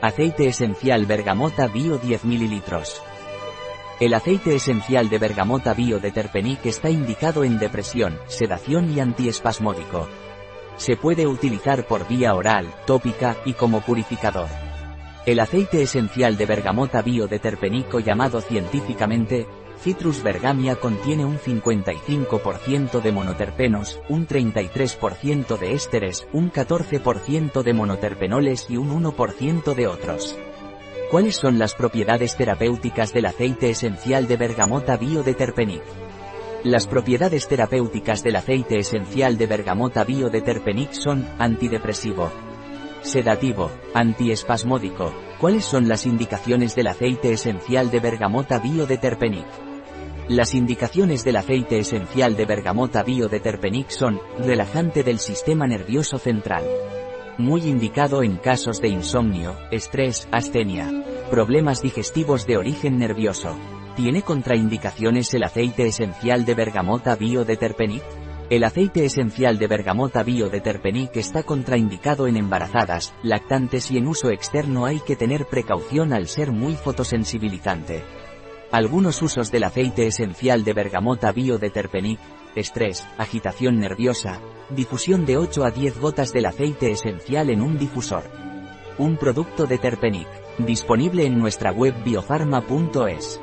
Aceite esencial bergamota bio 10 ml. El aceite esencial de bergamota bio de Terpenic está indicado en depresión, sedación y antiespasmódico. Se puede utilizar por vía oral, tópica y como purificador. El aceite esencial de bergamota bio de Terpenico llamado científicamente Citrus bergamia contiene un 55% de monoterpenos, un 33% de ésteres, un 14% de monoterpenoles y un 1% de otros. ¿Cuáles son las propiedades terapéuticas del aceite esencial de bergamota bio de Terpenic? Las propiedades terapéuticas del aceite esencial de bergamota bio de Terpenic son antidepresivo, sedativo, antiespasmódico. ¿Cuáles son las indicaciones del aceite esencial de bergamota bio de Terpenic? Las indicaciones del aceite esencial de bergamota bio de Terpenic son, relajante del sistema nervioso central. Muy indicado en casos de insomnio, estrés, astenia. Problemas digestivos de origen nervioso. ¿Tiene contraindicaciones el aceite esencial de bergamota bio de Terpenic? El aceite esencial de bergamota bio de Terpenic está contraindicado en embarazadas, lactantes y en uso externo hay que tener precaución al ser muy fotosensibilizante. Algunos usos del aceite esencial de bergamota bio de Terpenic, estrés, agitación nerviosa, difusión de 8 a 10 gotas del aceite esencial en un difusor. Un producto de Terpenic, disponible en nuestra web biofarma.es.